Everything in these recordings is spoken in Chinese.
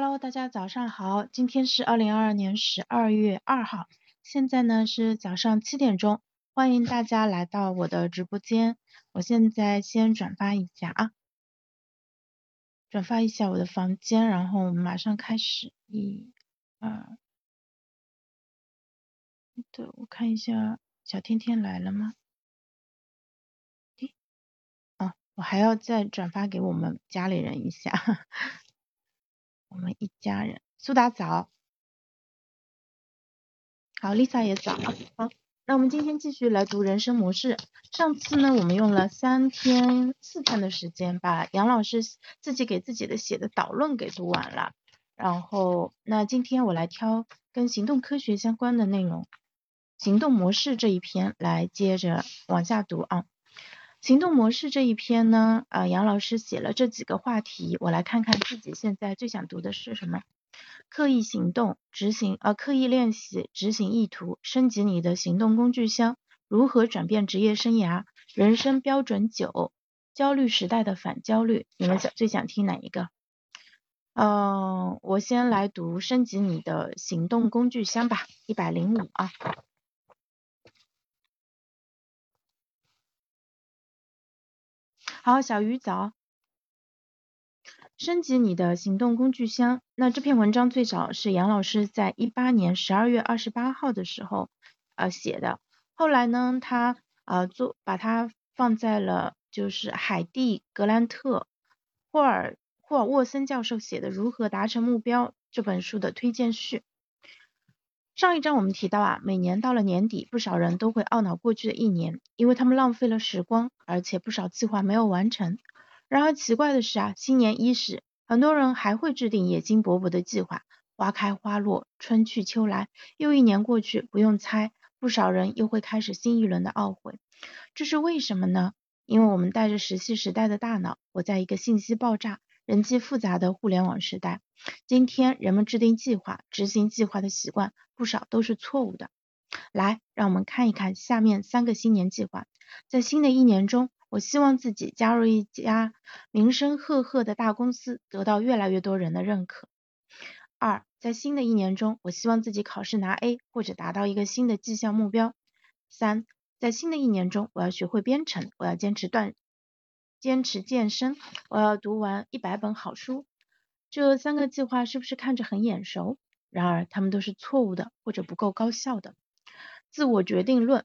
Hello，大家早上好，今天是二零二二年十二月二号，现在呢是早上七点钟，欢迎大家来到我的直播间。我现在先转发一下啊，转发一下我的房间，然后我们马上开始。一、二，对，我看一下小天天来了吗？诶，哦，我还要再转发给我们家里人一下。我们一家人，苏打早，好，Lisa 也早，好，那我们今天继续来读人生模式。上次呢，我们用了三天、四天的时间，把杨老师自己给自己的写的导论给读完了。然后，那今天我来挑跟行动科学相关的内容，行动模式这一篇来接着往下读啊。行动模式这一篇呢，呃，杨老师写了这几个话题，我来看看自己现在最想读的是什么。刻意行动，执行，呃，刻意练习，执行意图，升级你的行动工具箱，如何转变职业生涯，人生标准九，焦虑时代的反焦虑，你们想最想听哪一个？嗯，我先来读升级你的行动工具箱吧，一百零五啊。好，小鱼早。升级你的行动工具箱。那这篇文章最早是杨老师在一八年十二月二十八号的时候呃写的。后来呢，他呃做把它放在了就是海蒂格兰特霍尔霍尔沃森教授写的《如何达成目标》这本书的推荐序。上一章我们提到啊，每年到了年底，不少人都会懊恼过去的一年，因为他们浪费了时光，而且不少计划没有完成。然而奇怪的是啊，新年伊始，很多人还会制定野心勃勃的计划。花开花落，春去秋来，又一年过去，不用猜，不少人又会开始新一轮的懊悔。这是为什么呢？因为我们带着石器时代的大脑，活在一个信息爆炸。人际复杂的互联网时代，今天人们制定计划、执行计划的习惯不少都是错误的。来，让我们看一看下面三个新年计划。在新的一年中，我希望自己加入一家名声赫赫的大公司，得到越来越多人的认可。二，在新的一年中，我希望自己考试拿 A 或者达到一个新的绩效目标。三，在新的一年中，我要学会编程，我要坚持锻。坚持健身，我要读完一百本好书。这三个计划是不是看着很眼熟？然而，他们都是错误的，或者不够高效的。自我决定论，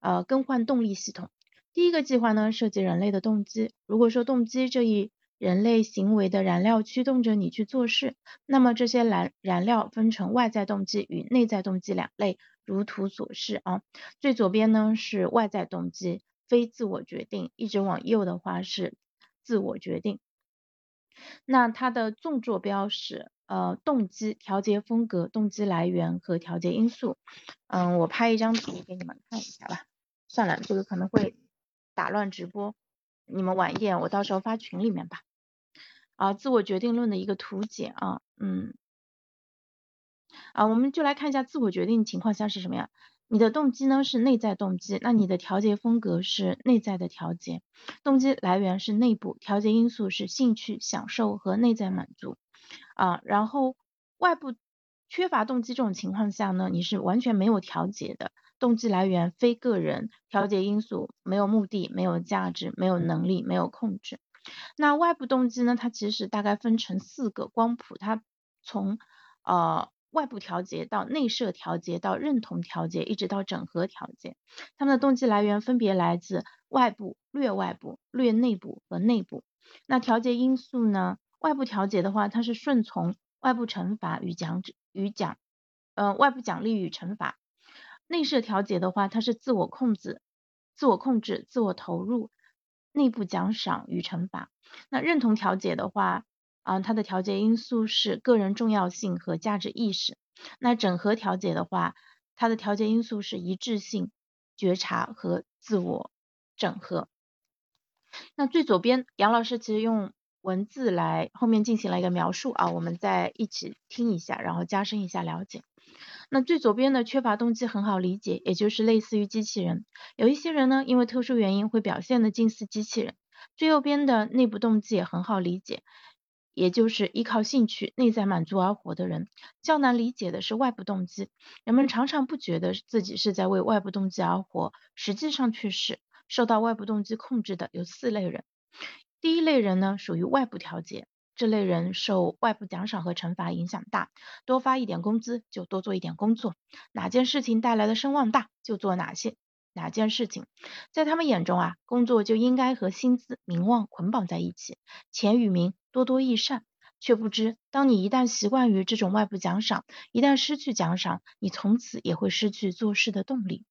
呃，更换动力系统。第一个计划呢，涉及人类的动机。如果说动机这一人类行为的燃料驱动着你去做事，那么这些燃燃料分成外在动机与内在动机两类，如图所示啊。最左边呢是外在动机。非自我决定，一直往右的话是自我决定。那它的纵坐标是呃动机、调节风格、动机来源和调节因素。嗯，我拍一张图给你们看一下吧。算了，这个可能会打乱直播，你们晚一点，我到时候发群里面吧。啊，自我决定论的一个图解啊，嗯，啊，我们就来看一下自我决定情况下是什么样。你的动机呢是内在动机，那你的调节风格是内在的调节，动机来源是内部，调节因素是兴趣、享受和内在满足啊。然后外部缺乏动机这种情况下呢，你是完全没有调节的，动机来源非个人，调节因素没有目的、没有价值、没有能力、没有控制。那外部动机呢，它其实大概分成四个光谱，它从呃。外部调节到内设调节到认同调节，一直到整合调节，他们的动机来源分别来自外部、略外部、略内部和内部。那调节因素呢？外部调节的话，它是顺从外部惩罚与奖与奖，呃，外部奖励与惩罚。内设调节的话，它是自我控制、自我控制、自我投入，内部奖赏与惩罚。那认同调节的话，啊，它的调节因素是个人重要性和价值意识。那整合调节的话，它的调节因素是一致性、觉察和自我整合。那最左边，杨老师其实用文字来后面进行了一个描述啊，我们再一起听一下，然后加深一下了解。那最左边的缺乏动机很好理解，也就是类似于机器人。有一些人呢，因为特殊原因会表现的近似机器人。最右边的内部动机也很好理解。也就是依靠兴趣、内在满足而活的人。较难理解的是外部动机，人们常常不觉得自己是在为外部动机而活，实际上却是。受到外部动机控制的有四类人。第一类人呢，属于外部调节，这类人受外部奖赏和惩罚影响大，多发一点工资就多做一点工作，哪件事情带来的声望大就做哪些哪件事情，在他们眼中啊，工作就应该和薪资、名望捆绑在一起，钱与名多多益善，却不知当你一旦习惯于这种外部奖赏，一旦失去奖赏，你从此也会失去做事的动力。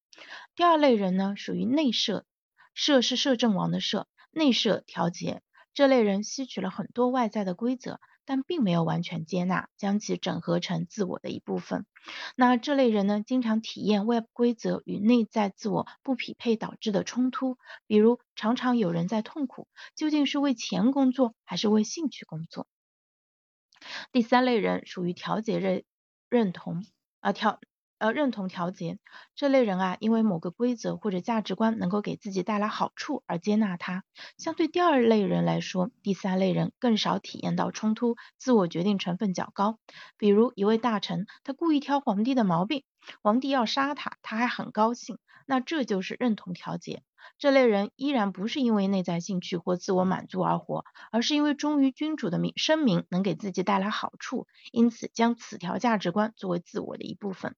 第二类人呢，属于内设。设是摄政王的摄，内设调节这类人吸取了很多外在的规则，但并没有完全接纳，将其整合成自我的一部分。那这类人呢，经常体验外部规则与内在自我不匹配导致的冲突，比如常常有人在痛苦，究竟是为钱工作还是为兴趣工作？第三类人属于调节认认同啊调。呃，认同调节这类人啊，因为某个规则或者价值观能够给自己带来好处而接纳它。相对第二类人来说，第三类人更少体验到冲突，自我决定成分较高。比如一位大臣，他故意挑皇帝的毛病，皇帝要杀他，他还很高兴，那这就是认同调节。这类人依然不是因为内在兴趣或自我满足而活，而是因为忠于君主的名声明能给自己带来好处，因此将此条价值观作为自我的一部分。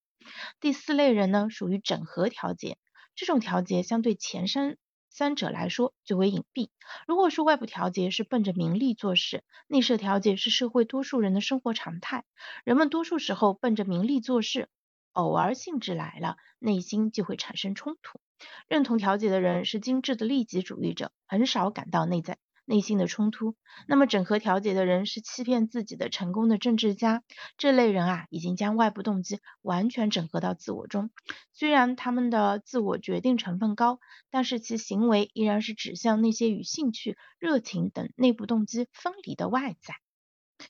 第四类人呢，属于整合调节，这种调节相对前三三者来说最为隐蔽。如果说外部调节是奔着名利做事，内设调节是社会多数人的生活常态。人们多数时候奔着名利做事，偶尔兴致来了，内心就会产生冲突。认同调节的人是精致的利己主义者，很少感到内在。内心的冲突，那么整合调节的人是欺骗自己的成功的政治家，这类人啊，已经将外部动机完全整合到自我中。虽然他们的自我决定成分高，但是其行为依然是指向那些与兴趣、热情等内部动机分离的外在。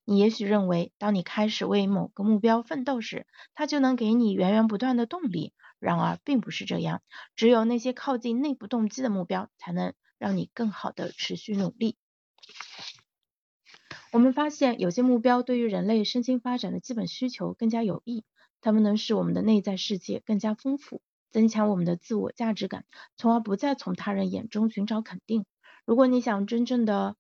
你也许认为，当你开始为某个目标奋斗时，它就能给你源源不断的动力。然而，并不是这样，只有那些靠近内部动机的目标，才能。让你更好的持续努力。我们发现有些目标对于人类身心发展的基本需求更加有益，它们能使我们的内在世界更加丰富，增强我们的自我价值感，从而不再从他人眼中寻找肯定。如果你想真正的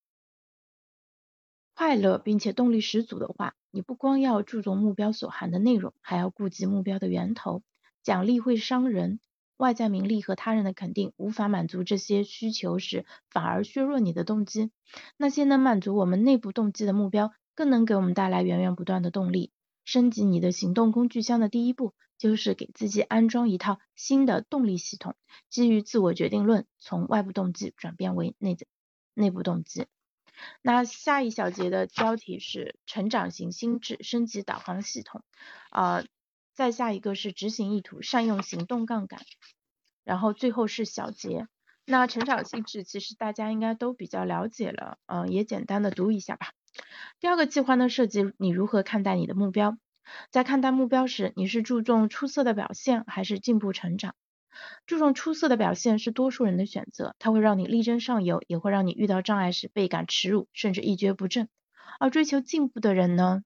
快乐并且动力十足的话，你不光要注重目标所含的内容，还要顾及目标的源头。奖励会伤人。外在名利和他人的肯定无法满足这些需求时，反而削弱你的动机。那些能满足我们内部动机的目标，更能给我们带来源源不断的动力。升级你的行动工具箱的第一步，就是给自己安装一套新的动力系统，基于自我决定论，从外部动机转变为内在内部动机。那下一小节的标题是成长型心智升级导航系统，啊。再下一个是执行意图，善用行动杠杆，然后最后是小结。那成长心智其实大家应该都比较了解了，嗯，也简单的读一下吧。第二个计划呢，涉及你如何看待你的目标。在看待目标时，你是注重出色的表现还是进步成长？注重出色的表现是多数人的选择，它会让你力争上游，也会让你遇到障碍时倍感耻辱，甚至一蹶不振。而追求进步的人呢？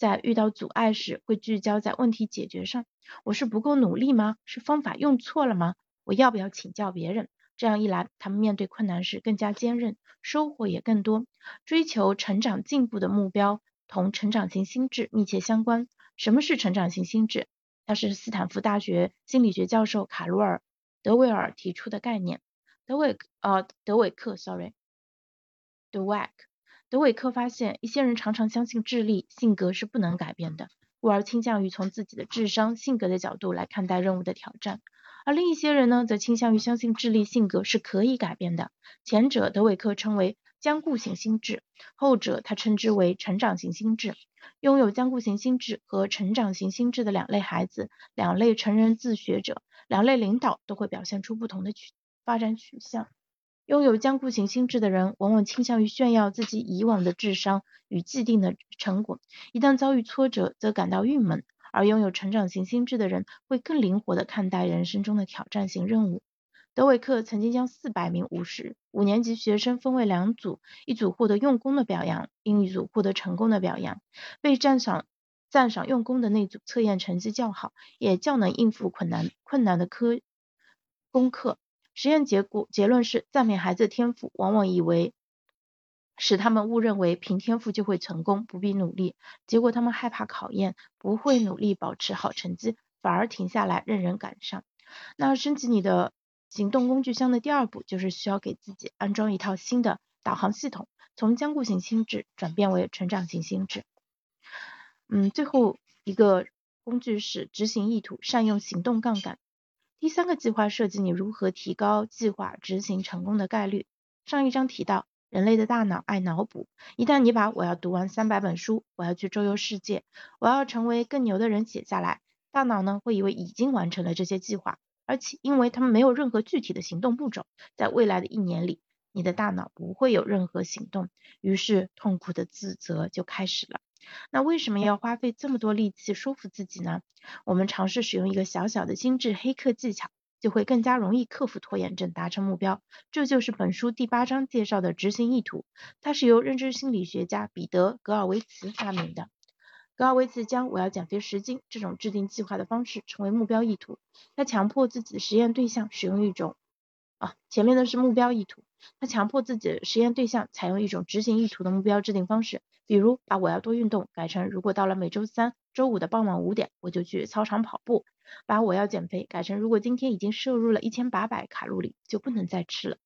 在遇到阻碍时，会聚焦在问题解决上。我是不够努力吗？是方法用错了吗？我要不要请教别人？这样一来，他们面对困难时更加坚韧，收获也更多。追求成长进步的目标同成长型心智密切相关。什么是成长型心智？它是斯坦福大学心理学教授卡罗尔·德维尔提出的概念。德韦呃德韦克，sorry，德韦克。德韦克发现，一些人常常相信智力、性格是不能改变的，故而倾向于从自己的智商、性格的角度来看待任务的挑战；而另一些人呢，则倾向于相信智力、性格是可以改变的。前者，德韦克称为僵固型心智；后者，他称之为成长型心智。拥有僵固型心智和成长型心智的两类孩子，两类成人自学者，两类领导都会表现出不同的取发展取向。拥有僵固型心智的人，往往倾向于炫耀自己以往的智商与既定的成果，一旦遭遇挫折，则感到郁闷；而拥有成长型心智的人，会更灵活地看待人生中的挑战性任务。德韦克曾经将四百名五十五年级学生分为两组，一组获得用功的表扬，另一组获得成功的表扬。被赞赏赞赏用功的那组测验成绩较好，也较能应付困难困难的科功课。实验结果结论是，赞美孩子的天赋，往往以为使他们误认为凭天赋就会成功，不必努力。结果他们害怕考验，不会努力保持好成绩，反而停下来任人赶上。那升级你的。行动工具箱的第二步就是需要给自己安装一套新的导航系统，从坚固型心智转变为成长型心智。嗯，最后一个工具是执行意图，善用行动杠杆。第三个计划设计你如何提高计划执行成功的概率。上一章提到，人类的大脑爱脑补，一旦你把我要读完三百本书，我要去周游世界，我要成为更牛的人写下来，大脑呢会以为已经完成了这些计划。而且，因为他们没有任何具体的行动步骤，在未来的一年里，你的大脑不会有任何行动，于是痛苦的自责就开始了。那为什么要花费这么多力气说服自己呢？我们尝试使用一个小小的心智黑客技巧，就会更加容易克服拖延症，达成目标。这就是本书第八章介绍的执行意图，它是由认知心理学家彼得·格尔维茨发明的。格尔维茨将“我要减肥十斤”这种制定计划的方式称为目标意图。他强迫自己的实验对象使用一种啊，前面的是目标意图。他强迫自己的实验对象采用一种执行意图的目标制定方式，比如把“我要多运动”改成“如果到了每周三、周五的傍晚五点，我就去操场跑步”；把“我要减肥”改成“如果今天已经摄入了一千八百卡路里，就不能再吃了”。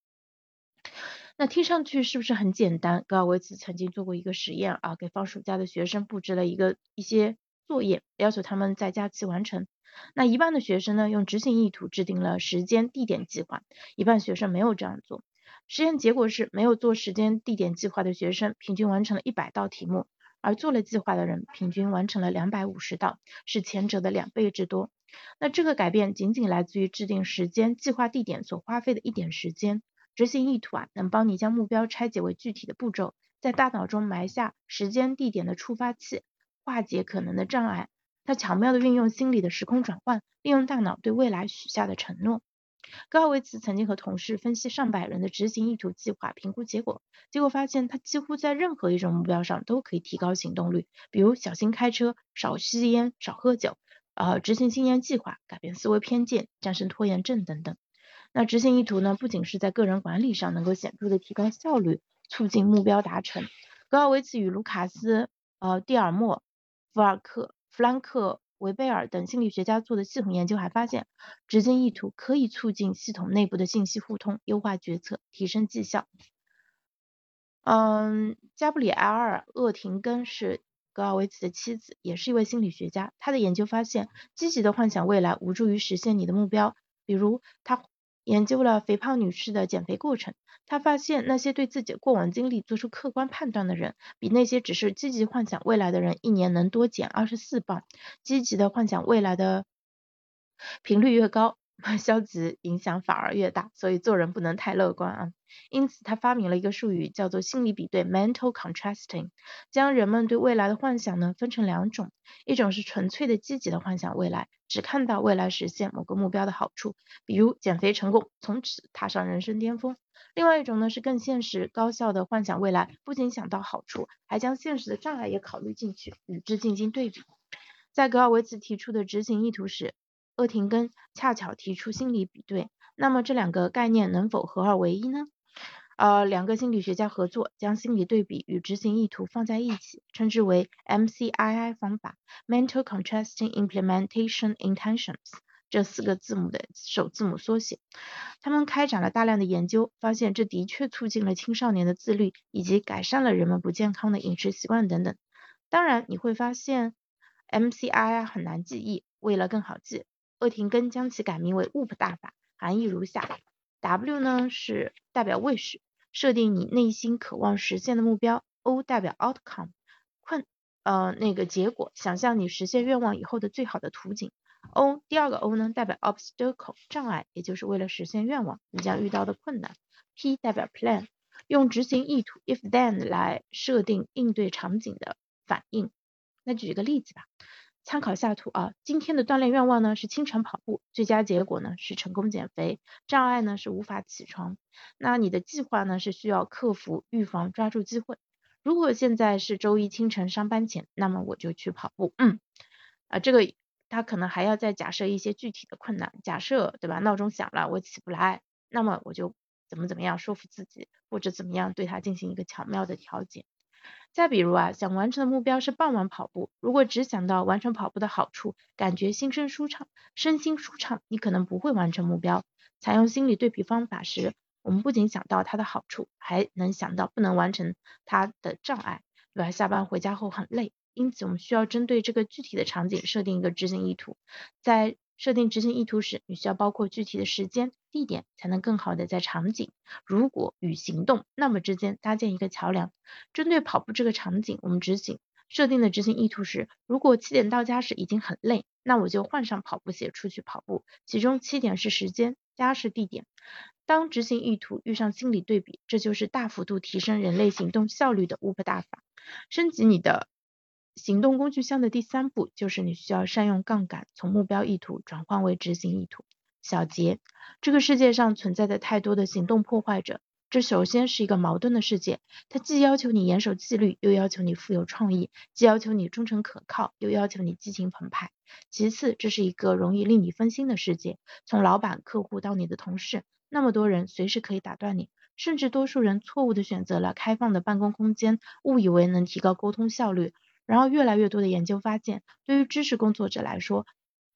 那听上去是不是很简单？格尔维茨曾经做过一个实验啊，给放暑假的学生布置了一个一些作业，要求他们在假期完成。那一半的学生呢，用执行意图制定了时间地点计划，一半学生没有这样做。实验结果是，没有做时间地点计划的学生平均完成了一百道题目，而做了计划的人平均完成了两百五十道，是前者的两倍之多。那这个改变仅仅来自于制定时间计划地点所花费的一点时间。执行意图啊，能帮你将目标拆解为具体的步骤，在大脑中埋下时间、地点的触发器，化解可能的障碍。它巧妙地运用心理的时空转换，利用大脑对未来许下的承诺。格尔维茨曾经和同事分析上百人的执行意图计划，评估结果，结果发现他几乎在任何一种目标上都可以提高行动率，比如小心开车、少吸烟、少喝酒，呃，执行新年计划、改变思维偏见、战胜拖延症等等。那执行意图呢，不仅是在个人管理上能够显著的提高效率，促进目标达成。格尔维茨与卢卡斯、呃蒂尔莫、福尔克、弗兰克维贝尔等心理学家做的系统研究还发现，执行意图可以促进系统内部的信息互通，优化决策，提升绩效。嗯，加布里埃尔·厄廷根是格尔维茨的妻子，也是一位心理学家。他的研究发现，积极的幻想未来无助于实现你的目标，比如他。研究了肥胖女士的减肥过程，她发现那些对自己过往经历做出客观判断的人，比那些只是积极幻想未来的人，一年能多减二十四磅。积极的幻想未来的频率越高。消极影响反而越大，所以做人不能太乐观啊。因此，他发明了一个术语，叫做心理比对 （mental contrasting），将人们对未来的幻想呢分成两种，一种是纯粹的积极的幻想未来，只看到未来实现某个目标的好处，比如减肥成功，从此踏上人生巅峰；另外一种呢是更现实、高效的幻想未来，不仅想到好处，还将现实的障碍也考虑进去，与之进行对比。在格尔维茨提出的执行意图时，厄廷根恰巧提出心理比对，那么这两个概念能否合二为一呢？呃，两个心理学家合作，将心理对比与执行意图放在一起，称之为 MCII 方法 （Mental Contrasting Implementation Intentions），这四个字母的首字母缩写。他们开展了大量的研究，发现这的确促进了青少年的自律，以及改善了人们不健康的饮食习惯等等。当然，你会发现 MCII 很难记忆，为了更好记。厄廷根将其改名为 WOP 大法，含义如下：W 呢是代表 wish，设定你内心渴望实现的目标；O 代表 outcome，困呃那个结果，想象你实现愿望以后的最好的图景；O 第二个 O 呢代表 obstacle，障碍，也就是为了实现愿望你将遇到的困难；P 代表 plan，用执行意图 if then 来设定应对场景的反应。那举一个例子吧。参考下图啊，今天的锻炼愿望呢是清晨跑步，最佳结果呢是成功减肥，障碍呢是无法起床。那你的计划呢是需要克服、预防、抓住机会。如果现在是周一清晨上班前，那么我就去跑步。嗯，啊，这个他可能还要再假设一些具体的困难，假设对吧？闹钟响了，我起不来，那么我就怎么怎么样说服自己，或者怎么样对他进行一个巧妙的调节。再比如啊，想完成的目标是傍晚跑步，如果只想到完成跑步的好处，感觉心身舒畅，身心舒畅，你可能不会完成目标。采用心理对比方法时，我们不仅想到它的好处，还能想到不能完成它的障碍，比如？下班回家后很累，因此我们需要针对这个具体的场景设定一个执行意图，在设定执行意图时，你需要包括具体的时间、地点，才能更好的在场景如果与行动那么之间搭建一个桥梁。针对跑步这个场景，我们执行设定的执行意图时，如果七点到家时已经很累，那我就换上跑步鞋出去跑步。其中七点是时间，家是地点。当执行意图遇上心理对比，这就是大幅度提升人类行动效率的乌普大法。升级你的。行动工具箱的第三步就是你需要善用杠杆，从目标意图转换为执行意图。小结：这个世界上存在着太多的行动破坏者，这首先是一个矛盾的世界，它既要求你严守纪律，又要求你富有创意；既要求你忠诚可靠，又要求你激情澎湃。其次，这是一个容易令你分心的世界，从老板、客户到你的同事，那么多人随时可以打断你，甚至多数人错误的选择了开放的办公空间，误以为能提高沟通效率。然后，越来越多的研究发现，对于知识工作者来说，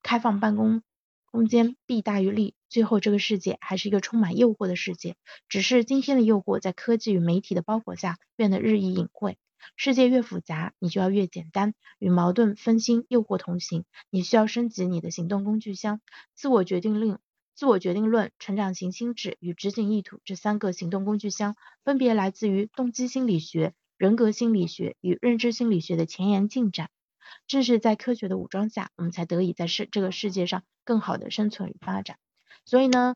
开放办公空间弊大于利。最后，这个世界还是一个充满诱惑的世界，只是今天的诱惑在科技与媒体的包裹下变得日益隐晦。世界越复杂，你就要越简单。与矛盾、分心、诱惑同行，你需要升级你的行动工具箱。自我决定论、自我决定论、成长型心智与执行意图这三个行动工具箱，分别来自于动机心理学。人格心理学与认知心理学的前沿进展，正是在科学的武装下，我们才得以在世这个世界上更好的生存与发展。所以呢，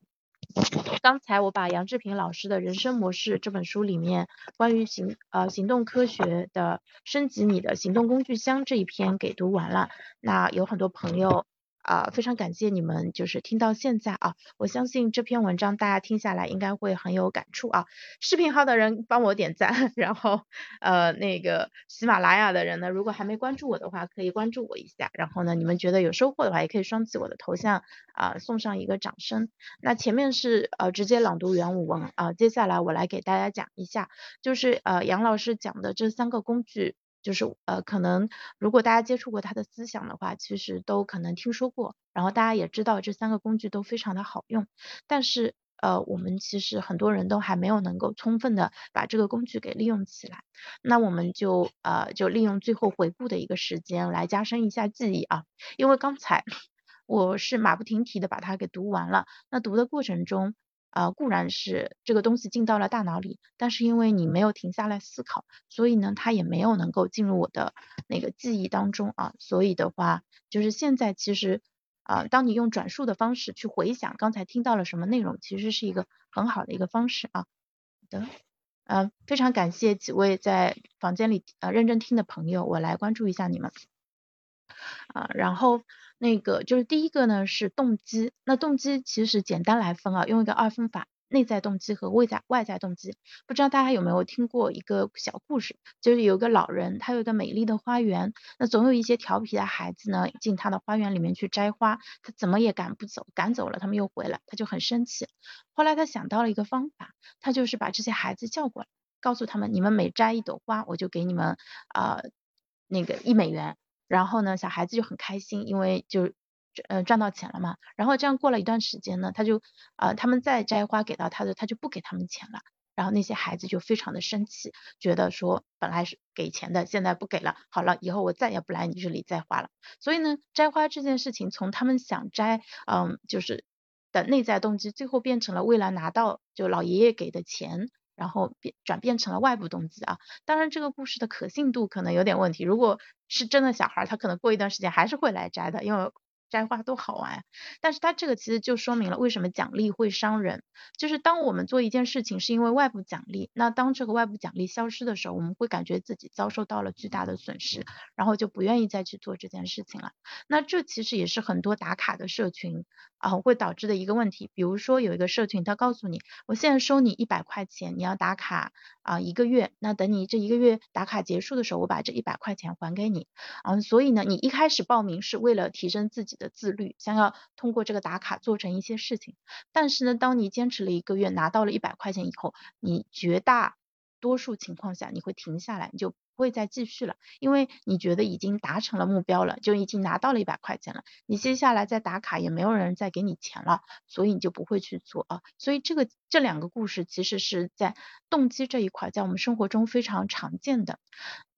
刚才我把杨志平老师的人生模式这本书里面关于行呃行动科学的升级你的行动工具箱这一篇给读完了，那有很多朋友。啊，非常感谢你们，就是听到现在啊，我相信这篇文章大家听下来应该会很有感触啊。视频号的人帮我点赞，然后呃那个喜马拉雅的人呢，如果还没关注我的话，可以关注我一下。然后呢，你们觉得有收获的话，也可以双击我的头像啊，送上一个掌声。那前面是呃直接朗读原文啊，接下来我来给大家讲一下，就是呃杨老师讲的这三个工具。就是呃，可能如果大家接触过他的思想的话，其实都可能听说过，然后大家也知道这三个工具都非常的好用，但是呃，我们其实很多人都还没有能够充分的把这个工具给利用起来，那我们就呃就利用最后回顾的一个时间来加深一下记忆啊，因为刚才 我是马不停蹄的把它给读完了，那读的过程中。啊，固然是这个东西进到了大脑里，但是因为你没有停下来思考，所以呢，它也没有能够进入我的那个记忆当中啊。所以的话，就是现在其实啊，当你用转述的方式去回想刚才听到了什么内容，其实是一个很好的一个方式啊。好的，呃，非常感谢几位在房间里呃认真听的朋友，我来关注一下你们啊，然后。那个就是第一个呢是动机，那动机其实简单来分啊，用一个二分法，内在动机和外在外在动机。不知道大家有没有听过一个小故事，就是有个老人，他有一个美丽的花园，那总有一些调皮的孩子呢进他的花园里面去摘花，他怎么也赶不走，赶走了他们又回来，他就很生气。后来他想到了一个方法，他就是把这些孩子叫过来，告诉他们，你们每摘一朵花，我就给你们啊那个一美元。然后呢，小孩子就很开心，因为就呃赚到钱了嘛。然后这样过了一段时间呢，他就啊他们再摘花给到他的，他就不给他们钱了。然后那些孩子就非常的生气，觉得说本来是给钱的，现在不给了，好了，以后我再也不来你这里摘花了。所以呢，摘花这件事情从他们想摘，嗯，就是的内在动机，最后变成了为了拿到就老爷爷给的钱。然后变转变成了外部动机啊，当然这个故事的可信度可能有点问题。如果是真的小孩，他可能过一段时间还是会来摘的，因为摘花多好玩。但是它这个其实就说明了为什么奖励会伤人，就是当我们做一件事情是因为外部奖励，那当这个外部奖励消失的时候，我们会感觉自己遭受到了巨大的损失，然后就不愿意再去做这件事情了。那这其实也是很多打卡的社群啊会导致的一个问题。比如说有一个社群，他告诉你，我现在收你一百块钱，你要打卡啊一个月，那等你这一个月打卡结束的时候，我把这一百块钱还给你。嗯，所以呢，你一开始报名是为了提升自己的的自律，想要通过这个打卡做成一些事情。但是呢，当你坚持了一个月，拿到了一百块钱以后，你绝大多数情况下你会停下来，你就。不会再继续了，因为你觉得已经达成了目标了，就已经拿到了一百块钱了，你接下来再打卡也没有人再给你钱了，所以你就不会去做啊。所以这个这两个故事其实是在动机这一块，在我们生活中非常常见的。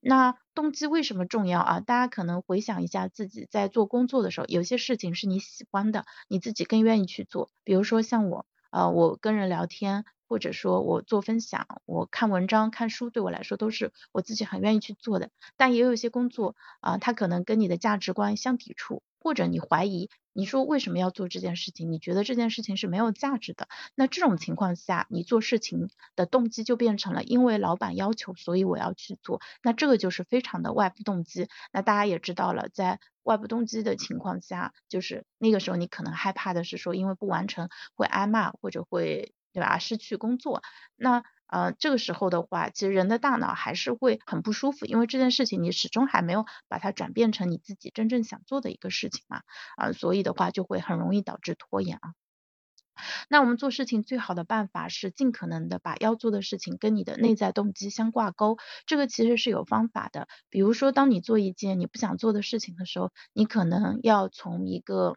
那动机为什么重要啊？大家可能回想一下自己在做工作的时候，有些事情是你喜欢的，你自己更愿意去做。比如说像我，呃，我跟人聊天。或者说我做分享，我看文章、看书，对我来说都是我自己很愿意去做的。但也有一些工作啊，它可能跟你的价值观相抵触，或者你怀疑，你说为什么要做这件事情？你觉得这件事情是没有价值的。那这种情况下，你做事情的动机就变成了因为老板要求，所以我要去做。那这个就是非常的外部动机。那大家也知道了，在外部动机的情况下，就是那个时候你可能害怕的是说，因为不完成会挨骂，或者会。对吧？失去工作，那呃这个时候的话，其实人的大脑还是会很不舒服，因为这件事情你始终还没有把它转变成你自己真正想做的一个事情嘛，啊，所以的话就会很容易导致拖延啊。那我们做事情最好的办法是尽可能的把要做的事情跟你的内在动机相挂钩，这个其实是有方法的。比如说，当你做一件你不想做的事情的时候，你可能要从一个。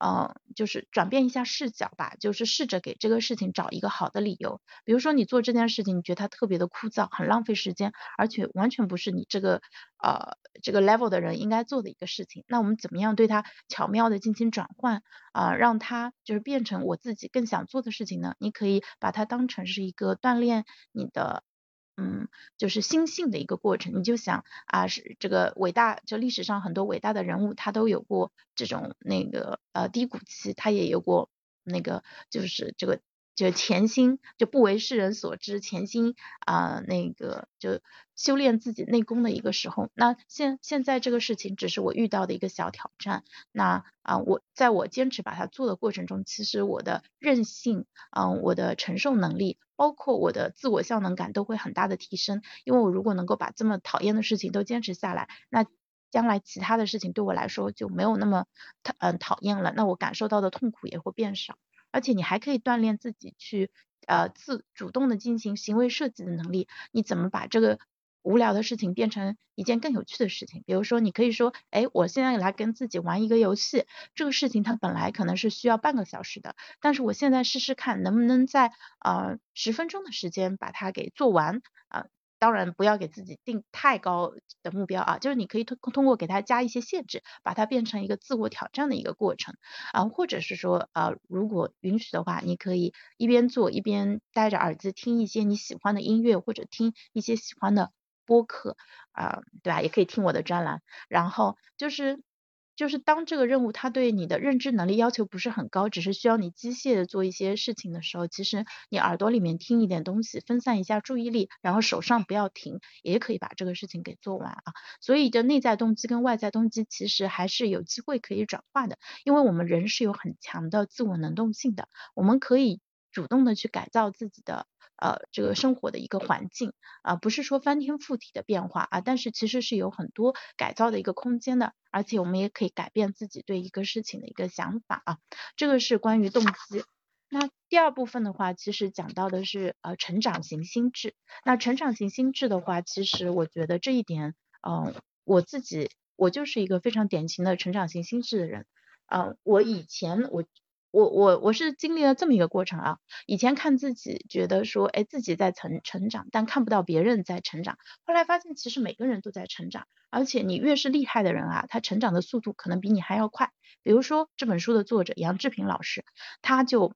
呃，就是转变一下视角吧，就是试着给这个事情找一个好的理由。比如说你做这件事情，你觉得它特别的枯燥，很浪费时间，而且完全不是你这个呃这个 level 的人应该做的一个事情。那我们怎么样对它巧妙的进行转换啊，让它就是变成我自己更想做的事情呢？你可以把它当成是一个锻炼你的。嗯，就是心性的一个过程，你就想啊，是这个伟大，就历史上很多伟大的人物，他都有过这种那个呃低谷期，他也有过那个就是这个。就潜心就不为世人所知，潜心啊那个就修炼自己内功的一个时候。那现现在这个事情只是我遇到的一个小挑战。那啊我在我坚持把它做的过程中，其实我的韧性，嗯我的承受能力，包括我的自我效能感都会很大的提升。因为我如果能够把这么讨厌的事情都坚持下来，那将来其他的事情对我来说就没有那么讨嗯讨厌了。那我感受到的痛苦也会变少。而且你还可以锻炼自己去呃自主动的进行行为设计的能力。你怎么把这个无聊的事情变成一件更有趣的事情？比如说，你可以说，哎，我现在来跟自己玩一个游戏，这个事情它本来可能是需要半个小时的，但是我现在试试看能不能在呃十分钟的时间把它给做完啊。当然不要给自己定太高的目标啊，就是你可以通通过给它加一些限制，把它变成一个自我挑战的一个过程啊，或者是说呃，如果允许的话，你可以一边做一边戴着耳机听一些你喜欢的音乐，或者听一些喜欢的播客啊，对吧？也可以听我的专栏，然后就是。就是当这个任务它对你的认知能力要求不是很高，只是需要你机械的做一些事情的时候，其实你耳朵里面听一点东西，分散一下注意力，然后手上不要停，也可以把这个事情给做完啊。所以的内在动机跟外在动机其实还是有机会可以转化的，因为我们人是有很强的自我能动性的，我们可以主动的去改造自己的。呃，这个生活的一个环境啊，不是说翻天覆地的变化啊，但是其实是有很多改造的一个空间的，而且我们也可以改变自己对一个事情的一个想法啊，这个是关于动机。那第二部分的话，其实讲到的是呃成长型心智。那成长型心智的话，其实我觉得这一点，嗯，我自己我就是一个非常典型的成长型心智的人，嗯，我以前我。我我我是经历了这么一个过程啊，以前看自己觉得说，哎，自己在成成长，但看不到别人在成长。后来发现，其实每个人都在成长，而且你越是厉害的人啊，他成长的速度可能比你还要快。比如说这本书的作者杨志平老师，他就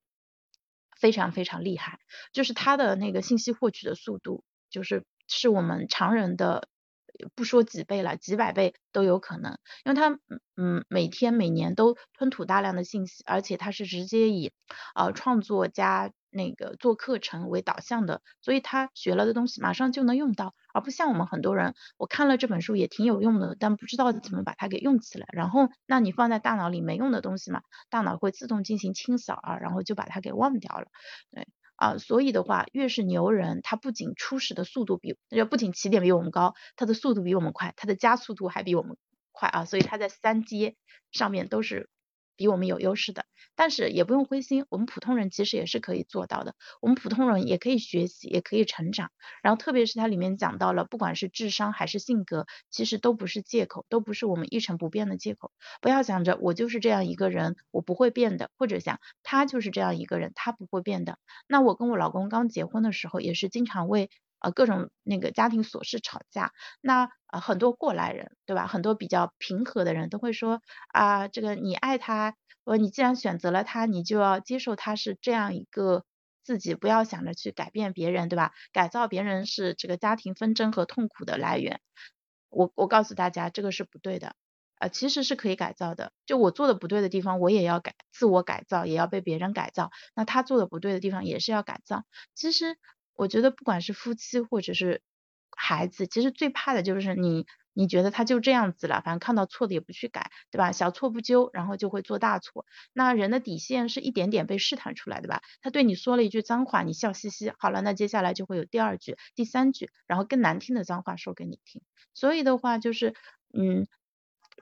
非常非常厉害，就是他的那个信息获取的速度，就是是我们常人的。不说几倍了，几百倍都有可能，因为他嗯每天每年都吞吐大量的信息，而且他是直接以呃创作加那个做课程为导向的，所以他学了的东西马上就能用到，而不像我们很多人，我看了这本书也挺有用的，但不知道怎么把它给用起来，然后那你放在大脑里没用的东西嘛，大脑会自动进行清扫啊，然后就把它给忘掉了，对。啊，所以的话，越是牛人，他不仅初始的速度比，就不仅起点比我们高，他的速度比我们快，他的加速度还比我们快啊，所以他在三阶上面都是。比我们有优势的，但是也不用灰心，我们普通人其实也是可以做到的。我们普通人也可以学习，也可以成长。然后特别是它里面讲到了，不管是智商还是性格，其实都不是借口，都不是我们一成不变的借口。不要想着我就是这样一个人，我不会变的，或者想他就是这样一个人，他不会变的。那我跟我老公刚结婚的时候，也是经常为。呃，各种那个家庭琐事吵架，那呃很多过来人，对吧？很多比较平和的人都会说啊，这个你爱他，我你既然选择了他，你就要接受他是这样一个自己，不要想着去改变别人，对吧？改造别人是这个家庭纷争和痛苦的来源。我我告诉大家，这个是不对的，呃，其实是可以改造的。就我做的不对的地方，我也要改，自我改造，也要被别人改造。那他做的不对的地方，也是要改造。其实。我觉得不管是夫妻或者是孩子，其实最怕的就是你，你觉得他就这样子了，反正看到错的也不去改，对吧？小错不纠，然后就会做大错。那人的底线是一点点被试探出来的吧？他对你说了一句脏话，你笑嘻嘻，好了，那接下来就会有第二句、第三句，然后更难听的脏话说给你听。所以的话就是，嗯，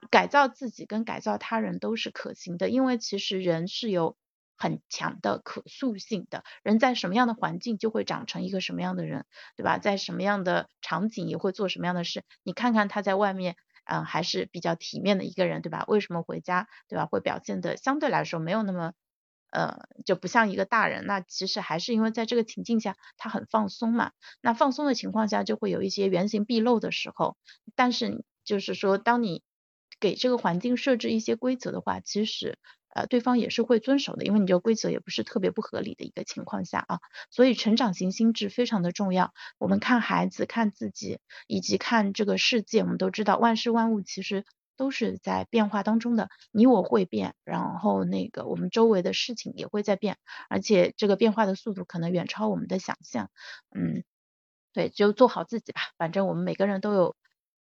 改造自己跟改造他人都是可行的，因为其实人是有。很强的可塑性的人，在什么样的环境就会长成一个什么样的人，对吧？在什么样的场景也会做什么样的事。你看看他在外面，嗯，还是比较体面的一个人，对吧？为什么回家，对吧？会表现的相对来说没有那么，呃，就不像一个大人。那其实还是因为在这个情境下，他很放松嘛。那放松的情况下，就会有一些原形毕露的时候。但是就是说，当你给这个环境设置一些规则的话，其实。呃，对方也是会遵守的，因为你这个规则也不是特别不合理的一个情况下啊，所以成长型心智非常的重要。我们看孩子、看自己以及看这个世界，我们都知道万事万物其实都是在变化当中的，你我会变，然后那个我们周围的事情也会在变，而且这个变化的速度可能远超我们的想象。嗯，对，就做好自己吧，反正我们每个人都有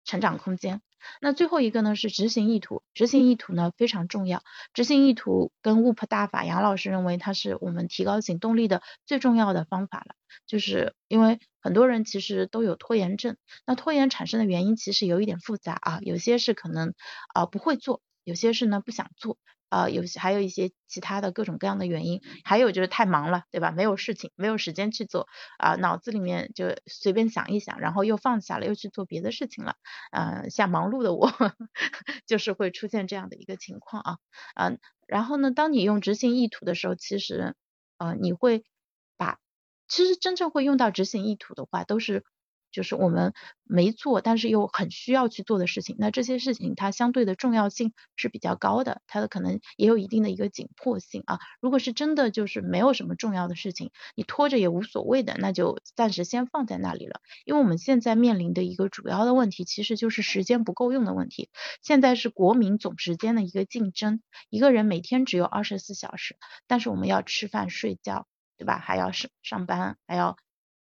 成长空间。那最后一个呢是执行意图，执行意图呢非常重要。执行意图跟 WOOP 大法，杨老师认为它是我们提高行动力的最重要的方法了。就是因为很多人其实都有拖延症，那拖延产生的原因其实有一点复杂啊，有些是可能啊不会做，有些是呢不想做。啊，有些还有一些其他的各种各样的原因，还有就是太忙了，对吧？没有事情，没有时间去做啊，脑子里面就随便想一想，然后又放下了，又去做别的事情了。嗯，像忙碌的我，就是会出现这样的一个情况啊。嗯，然后呢，当你用执行意图的时候，其实呃，你会把其实真正会用到执行意图的话，都是。就是我们没做，但是又很需要去做的事情，那这些事情它相对的重要性是比较高的，它的可能也有一定的一个紧迫性啊。如果是真的就是没有什么重要的事情，你拖着也无所谓的，那就暂时先放在那里了。因为我们现在面临的一个主要的问题，其实就是时间不够用的问题。现在是国民总时间的一个竞争，一个人每天只有二十四小时，但是我们要吃饭睡觉，对吧？还要上上班，还要。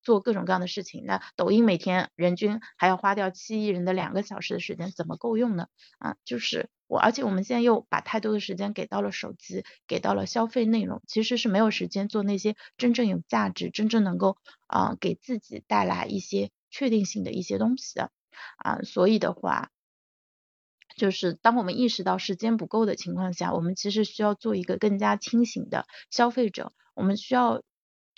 做各种各样的事情，那抖音每天人均还要花掉七亿人的两个小时的时间，怎么够用呢？啊，就是我，而且我们现在又把太多的时间给到了手机，给到了消费内容，其实是没有时间做那些真正有价值、真正能够啊给自己带来一些确定性的一些东西的啊。所以的话，就是当我们意识到时间不够的情况下，我们其实需要做一个更加清醒的消费者，我们需要。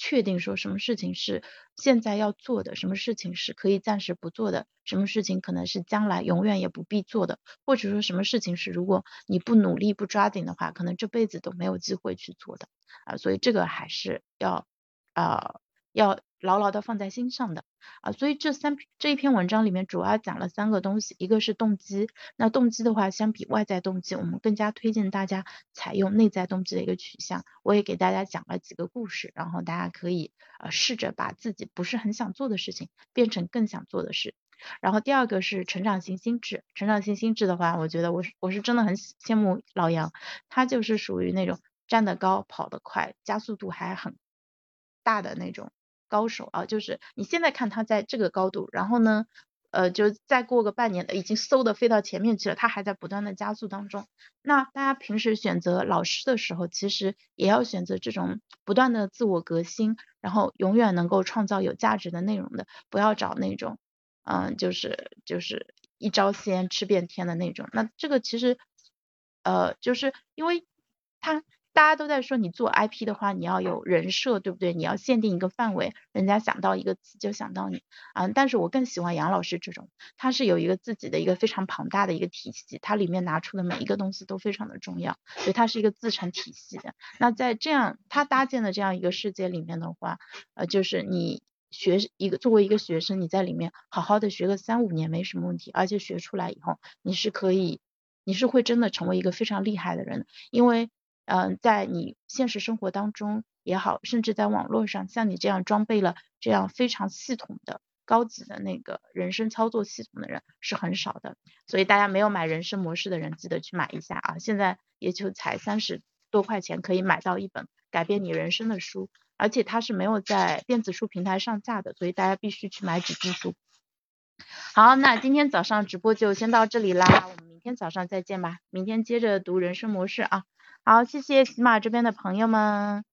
确定说什么事情是现在要做的，什么事情是可以暂时不做的，什么事情可能是将来永远也不必做的，或者说什么事情是如果你不努力不抓紧的话，可能这辈子都没有机会去做的啊，所以这个还是要啊要。牢牢的放在心上的啊，所以这三这一篇文章里面主要讲了三个东西，一个是动机，那动机的话，相比外在动机，我们更加推荐大家采用内在动机的一个取向。我也给大家讲了几个故事，然后大家可以呃试着把自己不是很想做的事情变成更想做的事。然后第二个是成长型心智，成长型心智的话，我觉得我是我是真的很羡慕老杨，他就是属于那种站得高、跑得快、加速度还很大的那种高手啊，就是你现在看他在这个高度，然后呢。呃，就再过个半年的，已经嗖的飞到前面去了，他还在不断的加速当中。那大家平时选择老师的时候，其实也要选择这种不断的自我革新，然后永远能够创造有价值的内容的，不要找那种，嗯，就是就是一招鲜吃遍天的那种。那这个其实，呃，就是因为他。大家都在说你做 IP 的话，你要有人设，对不对？你要限定一个范围，人家想到一个词就想到你啊。但是我更喜欢杨老师这种，他是有一个自己的一个非常庞大的一个体系，它里面拿出的每一个东西都非常的重要，所以它是一个自成体系的。那在这样他搭建的这样一个世界里面的话，呃，就是你学一个作为一个学生，你在里面好好的学个三五年没什么问题，而且学出来以后，你是可以，你是会真的成为一个非常厉害的人，因为。嗯，在你现实生活当中也好，甚至在网络上，像你这样装备了这样非常系统的高级的那个人生操作系统的人是很少的。所以大家没有买人生模式的人，记得去买一下啊！现在也就才三十多块钱可以买到一本改变你人生的书，而且它是没有在电子书平台上架的，所以大家必须去买纸质书。好，那今天早上直播就先到这里啦，我们明天早上再见吧。明天接着读人生模式啊。好，谢谢喜马这边的朋友们。